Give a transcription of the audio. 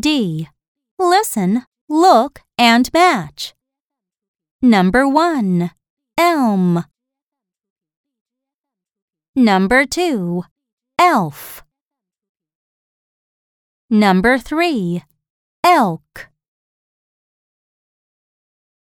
D. Listen, look, and match. Number 1. Elm. Number 2. Elf. Number 3. Elk.